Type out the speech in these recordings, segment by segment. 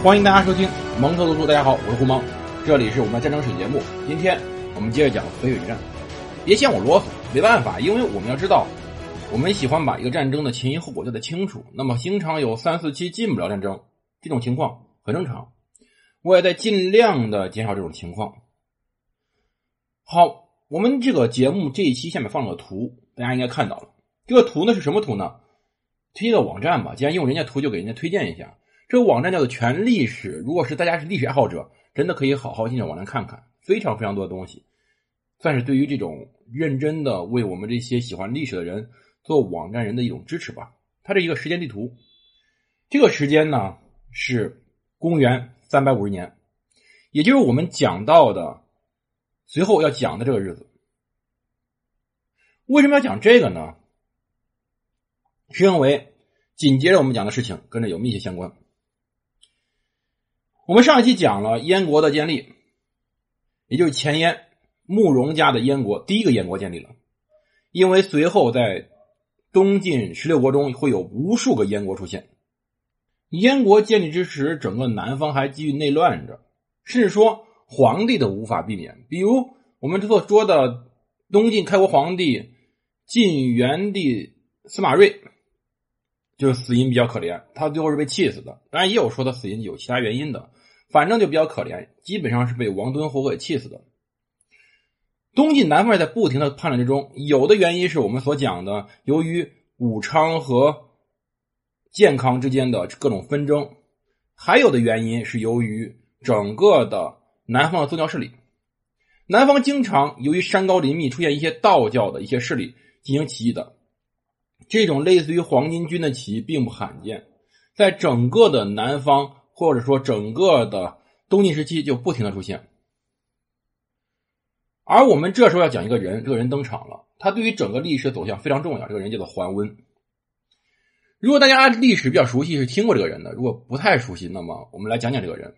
欢迎大家收听蒙特读书。大家好，我是胡蒙，这里是我们的战争史节目。今天我们接着讲淝水之战。别嫌我啰嗦，没办法，因为我们要知道，我们喜欢把一个战争的前因后果交代清楚。那么经常有三四期进不了战争，这种情况很正常。我也在尽量的减少这种情况。好，我们这个节目这一期下面放了个图，大家应该看到了。这个图呢是什么图呢？推荐的网站吧，既然用人家图，就给人家推荐一下。这个网站叫做全历史，如果是大家是历史爱好者，真的可以好好进这网站看看，非常非常多的东西，算是对于这种认真的为我们这些喜欢历史的人做网站人的一种支持吧。它是一个时间地图，这个时间呢是公元三百五十年，也就是我们讲到的随后要讲的这个日子。为什么要讲这个呢？是因为紧接着我们讲的事情跟这有密切相关。我们上一期讲了燕国的建立，也就是前燕慕容家的燕国，第一个燕国建立了。因为随后在东晋十六国中会有无数个燕国出现。燕国建立之时，整个南方还继续内乱着，甚至说皇帝都无法避免。比如我们这所说的东晋开国皇帝晋元帝司马睿。就是死因比较可怜，他最后是被气死的。当然也有说他死因有其他原因的，反正就比较可怜，基本上是被王敦活活给气死的。东晋南方在不停的叛乱之中，有的原因是我们所讲的，由于武昌和健康之间的各种纷争，还有的原因是由于整个的南方的宗教势力，南方经常由于山高林密，出现一些道教的一些势力进行起义的。这种类似于黄巾军的起义并不罕见，在整个的南方或者说整个的东晋时期就不停的出现。而我们这时候要讲一个人，这个人登场了，他对于整个历史的走向非常重要。这个人叫做桓温。如果大家历史比较熟悉，是听过这个人的；如果不太熟悉，那么我们来讲讲这个人。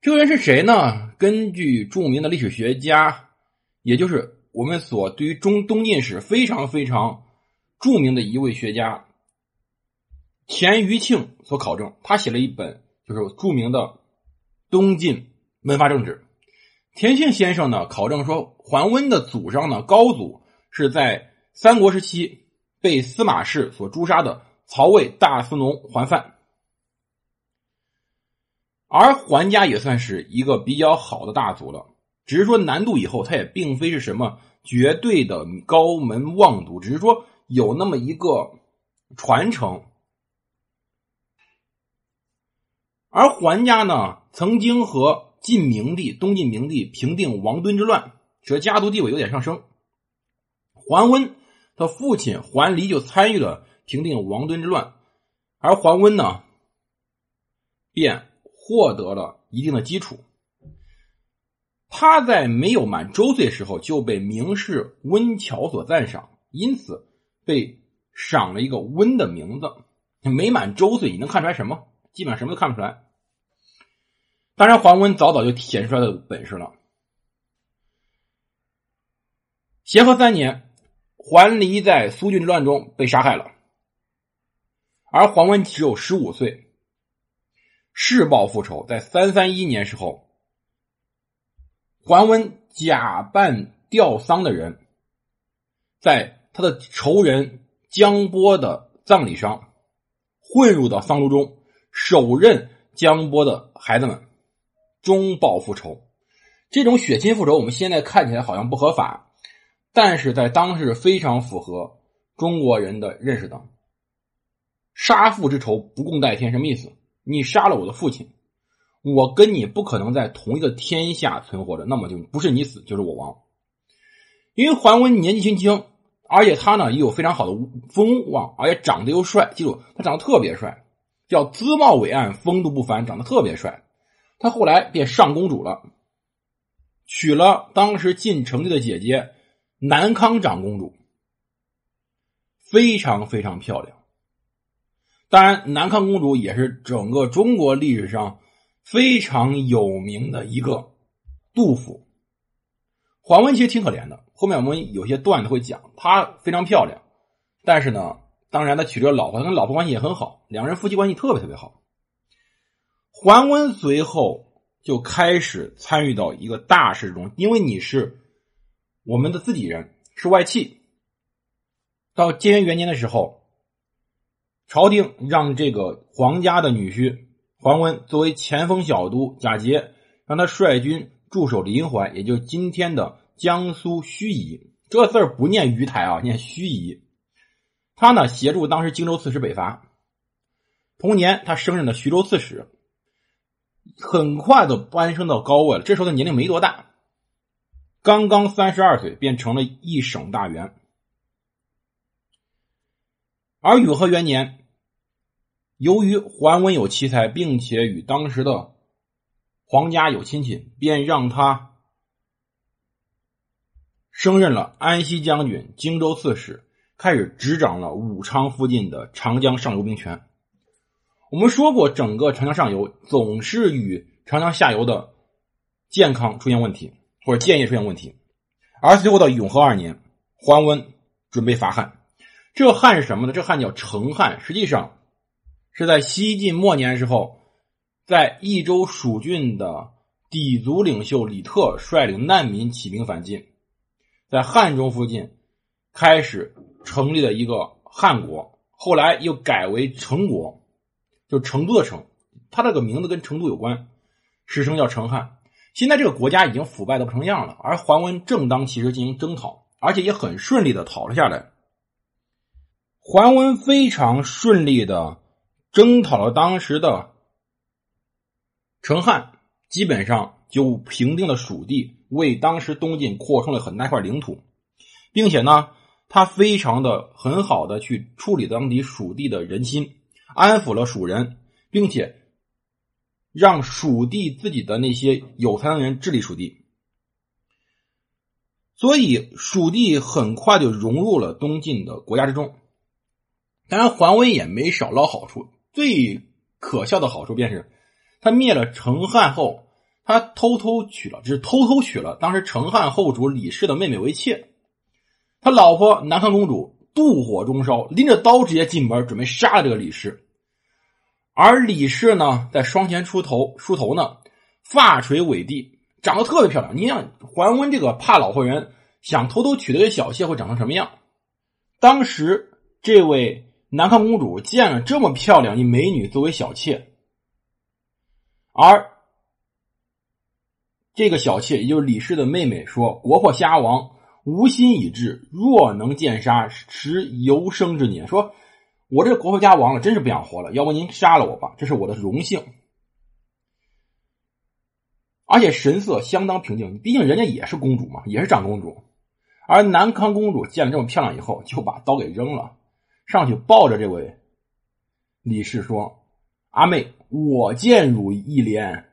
这个人是谁呢？根据著名的历史学家，也就是我们所对于中东晋史非常非常。著名的一位学家田余庆所考证，他写了一本就是著名的《东晋门阀政治》。田庆先生呢考证说，桓温的祖上呢高祖是在三国时期被司马氏所诛杀的曹魏大司农桓范，而桓家也算是一个比较好的大族了。只是说南渡以后，他也并非是什么绝对的高门望族，只是说。有那么一个传承，而桓家呢，曾经和晋明帝、东晋明帝平定王敦之乱，使得家族地位有点上升。桓温的父亲桓离就参与了平定王敦之乱，而桓温呢，便获得了一定的基础。他在没有满周岁时候就被名士温峤所赞赏，因此。被赏了一个温的名字，没满周岁，你能看出来什么？基本上什么都看不出来。当然，桓温早早就显示出来的本事了。咸和三年，桓离在苏峻之乱中被杀害了，而桓温只有十五岁。誓报复仇，在三三一年时候，桓温假扮吊丧的人，在。他的仇人江波的葬礼上，混入到丧炉中，手刃江波的孩子们，终报复仇。这种血亲复仇，我们现在看起来好像不合法，但是在当时非常符合中国人的认识的。杀父之仇，不共戴天，什么意思？你杀了我的父亲，我跟你不可能在同一个天下存活着，那么就不是你死就是我亡。因为桓温年纪轻轻。而且他呢也有非常好的风望，而且长得又帅。记住，他长得特别帅，叫姿貌伟岸，风度不凡，长得特别帅。他后来便上公主了，娶了当时晋成帝的姐姐南康长公主，非常非常漂亮。当然，南康公主也是整个中国历史上非常有名的一个杜甫。桓温其实挺可怜的。后面我们有些段子会讲，她非常漂亮，但是呢，当然他娶了老婆，跟老婆关系也很好，两人夫妻关系特别特别好。桓温随后就开始参与到一个大事中，因为你是我们的自己人，是外戚。到建元元年的时候，朝廷让这个皇家的女婿桓温作为前锋小都贾节，让他率军驻守临淮，也就今天的江苏盱眙。这字儿不念鱼台啊，念盱眙。他呢协助当时荆州刺史北伐。同年，他升任了徐州刺史，很快的攀升到高位了。这时候他年龄没多大，刚刚三十二岁，便成了一省大员。而永和元年，由于桓温有奇才，并且与当时的皇家有亲戚，便让他。升任了安西将军、荆州刺史，开始执掌了武昌附近的长江上游兵权。我们说过，整个长江上游总是与长江下游的健康出现问题，或者建业出现问题。而随后到永和二年，桓温准备伐汉。这汉是什么呢？这汉叫成汉，实际上是在西晋末年时候，在益州蜀郡的氐族领袖李特率领难民起兵反晋。在汉中附近开始成立了一个汉国，后来又改为成国，就成都的成，他这个名字跟成都有关，史称叫成汉。现在这个国家已经腐败的不成样了，而桓温正当其时进行征讨，而且也很顺利的讨了下来。桓温非常顺利的征讨了当时的成汉，基本上就平定了蜀地。为当时东晋扩充了很大一块领土，并且呢，他非常的很好的去处理当地蜀地的人心，安抚了蜀人，并且让蜀地自己的那些有才能人治理蜀地，所以蜀地很快就融入了东晋的国家之中。当然，桓温也没少捞好处，最可笑的好处便是他灭了成汉后。他偷偷娶了，只是偷偷娶了当时成汉后主李氏的妹妹为妾。他老婆南康公主妒火中烧，拎着刀直接进门，准备杀了这个李氏。而李氏呢，在双前出头梳头呢，发垂尾地，长得特别漂亮。你想桓温这个怕老婆人，想偷偷娶这个小妾会长成什么样？当时这位南康公主见了这么漂亮一美女作为小妾，而。这个小妾，也就是李氏的妹妹，说：“国破家亡，无心已至，若能见杀，持犹生之年。”说：“我这国破家亡了，真是不想活了，要不您杀了我吧，这是我的荣幸。”而且神色相当平静，毕竟人家也是公主嘛，也是长公主。而南康公主见了这么漂亮以后，就把刀给扔了，上去抱着这位李氏说：“阿妹，我见汝一怜。”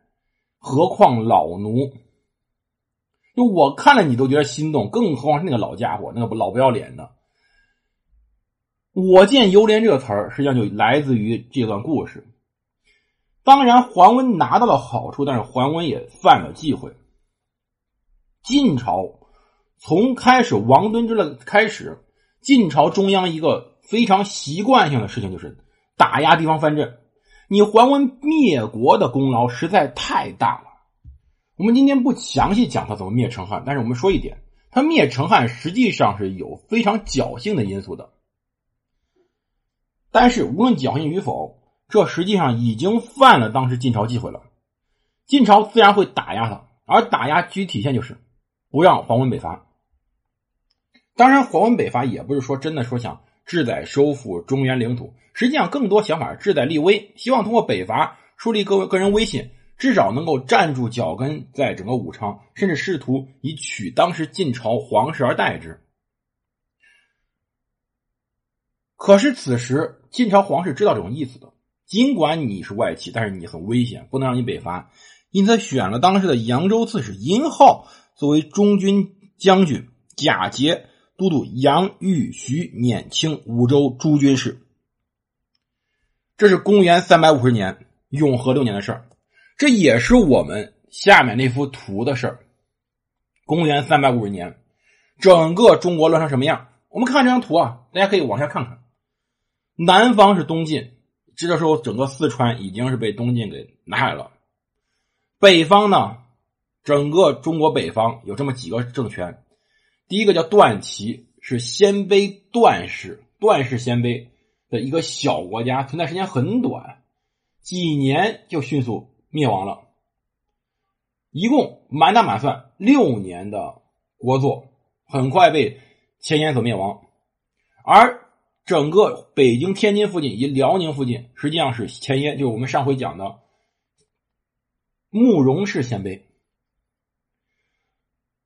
何况老奴，就我看了你都觉得心动，更何况是那个老家伙，那个老不要脸的。我见犹怜这个词儿，实际上就来自于这段故事。当然，桓温拿到了好处，但是桓温也犯了忌讳。晋朝从开始王敦之乱开始，晋朝中央一个非常习惯性的事情就是打压地方藩镇。你桓温灭国的功劳实在太大了。我们今天不详细讲他怎么灭成汉，但是我们说一点，他灭成汉实际上是有非常侥幸的因素的。但是无论侥幸与否，这实际上已经犯了当时晋朝忌讳了。晋朝自然会打压他，而打压具体体现就是不让桓温北伐。当然，桓温北伐也不是说真的说想。志在收复中原领土，实际上更多想法志在立威，希望通过北伐树立个个人威信，至少能够站住脚跟，在整个武昌，甚至试图以取当时晋朝皇室而代之。可是此时晋朝皇室知道这种意思的，尽管你是外戚，但是你很危险，不能让你北伐，因此选了当时的扬州刺史殷浩作为中军将军，假节。都督杨豫徐渑清五州诸军事，这是公元三百五十年永和六年的事儿，这也是我们下面那幅图的事儿。公元三百五十年，整个中国乱成什么样？我们看这张图啊，大家可以往下看看。南方是东晋，这个时候整个四川已经是被东晋给拿下来了。北方呢，整个中国北方有这么几个政权，第一个叫段齐，是鲜卑段氏，段氏鲜卑的一个小国家，存在时间很短，几年就迅速灭亡了。一共满打满算六年的国祚，很快被前燕所灭亡。而整个北京、天津附近以及辽宁附近，实际上是前燕，就是我们上回讲的慕容氏鲜卑。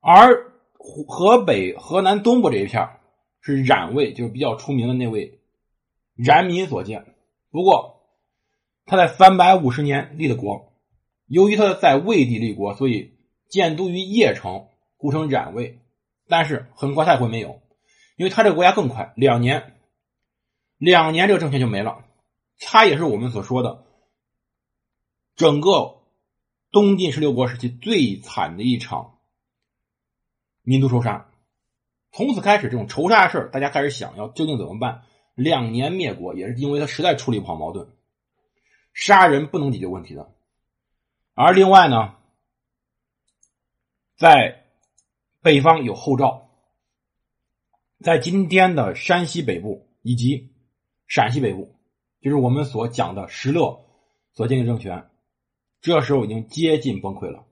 而河北、河南东部这一片是冉魏，就是比较出名的那位冉闵所建。不过他在三百五十年立的国。由于他在魏地立国，所以建都于邺城，故称冉魏。但是很快他也会没有，因为他这个国家更快，两年，两年这个政权就没了。他也是我们所说的整个东晋十六国时期最惨的一场民族仇杀。从此开始，这种仇杀的事大家开始想要究竟怎么办？两年灭国也是因为他实在处理不好矛盾，杀人不能解决问题的。而另外呢，在北方有后赵，在今天的山西北部以及陕西北部，就是我们所讲的石勒所建立政权，这时候已经接近崩溃了，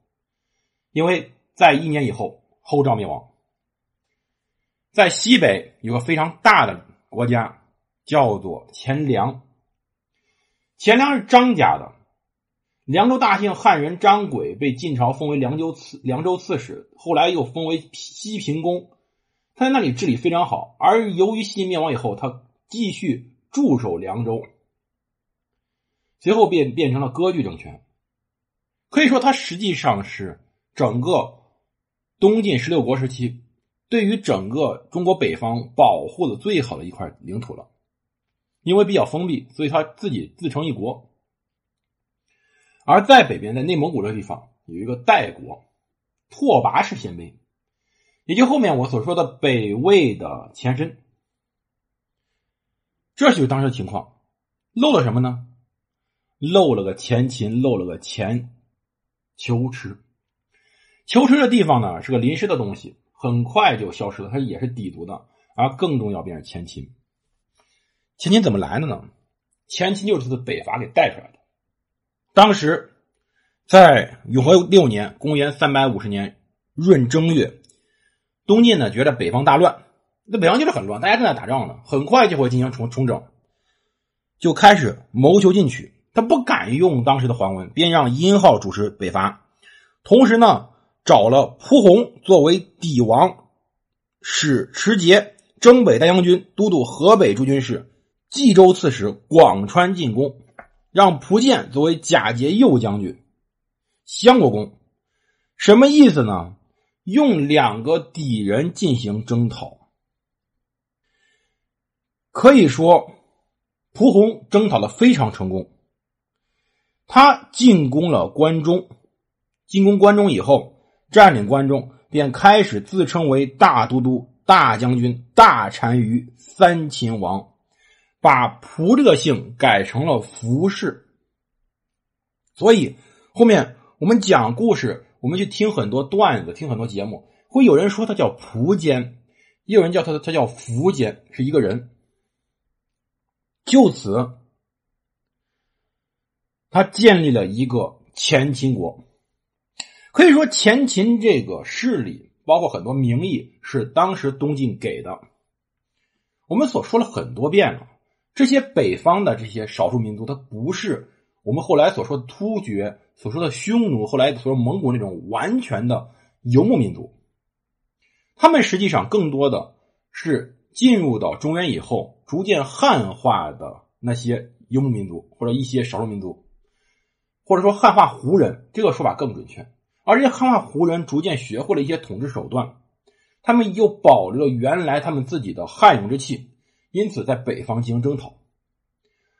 因为在一年以后后赵灭亡。在西北有个非常大的国家，叫做钱粮，钱粮是张家的。凉州大姓汉人张轨被晋朝封为凉州刺凉州刺史，后来又封为西平公。他在那里治理非常好，而由于西晋灭亡以后，他继续驻守凉州，随后便变成了割据政权。可以说，他实际上是整个东晋十六国时期对于整个中国北方保护的最好的一块领土了。因为比较封闭，所以他自己自成一国。而在北边，在内蒙古这个地方，有一个代国，拓跋氏鲜卑，也就后面我所说的北魏的前身。这就是当时的情况，漏了什么呢？漏了个前秦，漏了个前求池。求池的地方呢，是个临时的东西，很快就消失了，它也是氐族的。而更重要，便是前秦。前秦怎么来的呢？前秦就是他的北伐给带出来的。当时，在永和六年（公元三百五十年）闰正月，东晋呢觉得北方大乱，那北方就是很乱，大家正在打仗呢，很快就会进行重重整，就开始谋求进取。他不敢用当时的桓温，便让殷浩主持北伐，同时呢找了蒲洪作为底王，使持节、征北大将军、都督河北诸军事、冀州刺史、广川进攻。让蒲建作为假节右将军，相国公，什么意思呢？用两个敌人进行征讨，可以说蒲洪征讨的非常成功。他进攻了关中，进攻关中以后，占领关中，便开始自称为大都督、大将军、大单于、三秦王。把蒲这个姓改成了蒲氏，所以后面我们讲故事，我们去听很多段子，听很多节目，会有人说他叫蒲坚，也有人叫他他叫苻坚，是一个人。就此，他建立了一个前秦国。可以说，前秦这个势力，包括很多名义，是当时东晋给的。我们所说了很多遍了。这些北方的这些少数民族，它不是我们后来所说的突厥、所说的匈奴、后来所说蒙古那种完全的游牧民族。他们实际上更多的是进入到中原以后，逐渐汉化的那些游牧民族，或者一些少数民族，或者说汉化胡人，这个说法更准确。而这些汉化胡人逐渐学会了一些统治手段，他们又保留了原来他们自己的汉勇之气。因此，在北方进行征讨，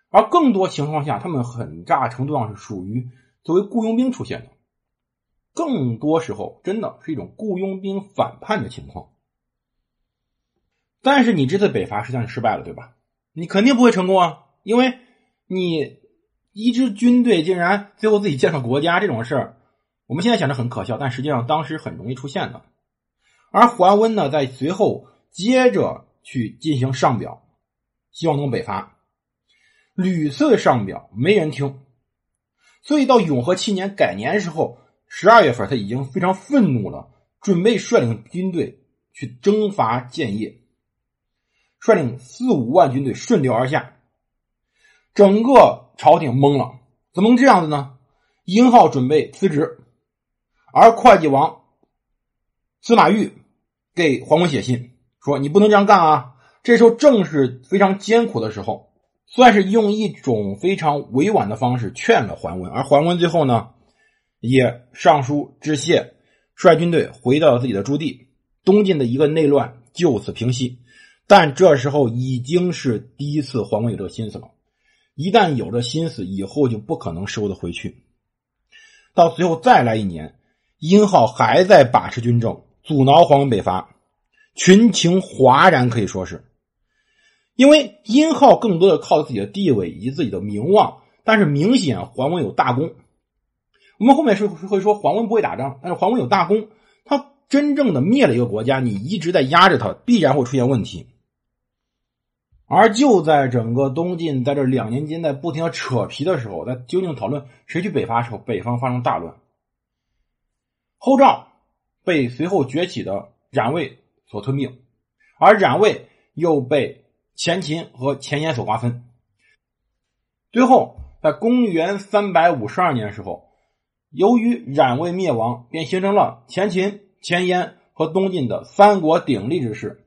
而更多情况下，他们很大程度上是属于作为雇佣兵出现的。更多时候，真的是一种雇佣兵反叛的情况。但是，你这次北伐实际上是失败了，对吧？你肯定不会成功啊，因为你一支军队竟然最后自己建了国家，这种事儿，我们现在想着很可笑，但实际上当时很容易出现的。而桓温呢，在随后接着去进行上表，希望能北伐，屡次上表没人听，所以到永和七年改年时候，十二月份他已经非常愤怒了，准备率领军队去征伐建业，率领四五万军队顺流而下，整个朝廷懵了，怎么能这样子呢？殷浩准备辞职，而会稽王司马昱。给桓温写信。说：“你不能这样干啊！”这时候正是非常艰苦的时候，算是用一种非常委婉的方式劝了桓温。而桓温最后呢，也上书致谢，率军队回到了自己的驻地，东晋的一个内乱就此平息。但这时候已经是第一次桓温有这个心思了，一旦有了心思，以后就不可能收得回去。到随后再来一年，殷浩还在把持军政。阻挠黄文北伐，群情哗然，可以说是，因为殷浩更多的靠自己的地位以及自己的名望，但是明显桓温有大功。我们后面是会说桓温不会打仗，但是桓温有大功，他真正的灭了一个国家，你一直在压着他，必然会出现问题。而就在整个东晋在这两年间在不停的扯皮的时候，在究竟讨论谁去北伐的时候，北方发生大乱，后赵。被随后崛起的冉魏所吞并，而冉魏又被前秦和前燕所瓜分。最后，在公元三百五十二年的时候，由于冉魏灭亡，便形成了前秦、前燕和东晋的三国鼎立之势。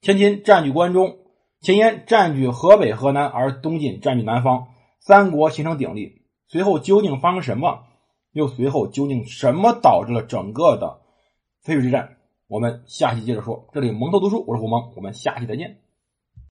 前秦占据关中，前燕占据河北、河南，而东晋占据南方，三国形成鼎立。随后究竟发生什么？又随后究竟什么导致了整个的？淝水之战，我们下期接着说。这里蒙头读书，我是胡蒙，我们下期再见。